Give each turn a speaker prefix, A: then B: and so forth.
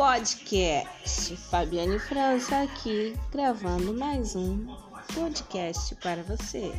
A: podcast. Fabiane França aqui gravando mais um podcast para você.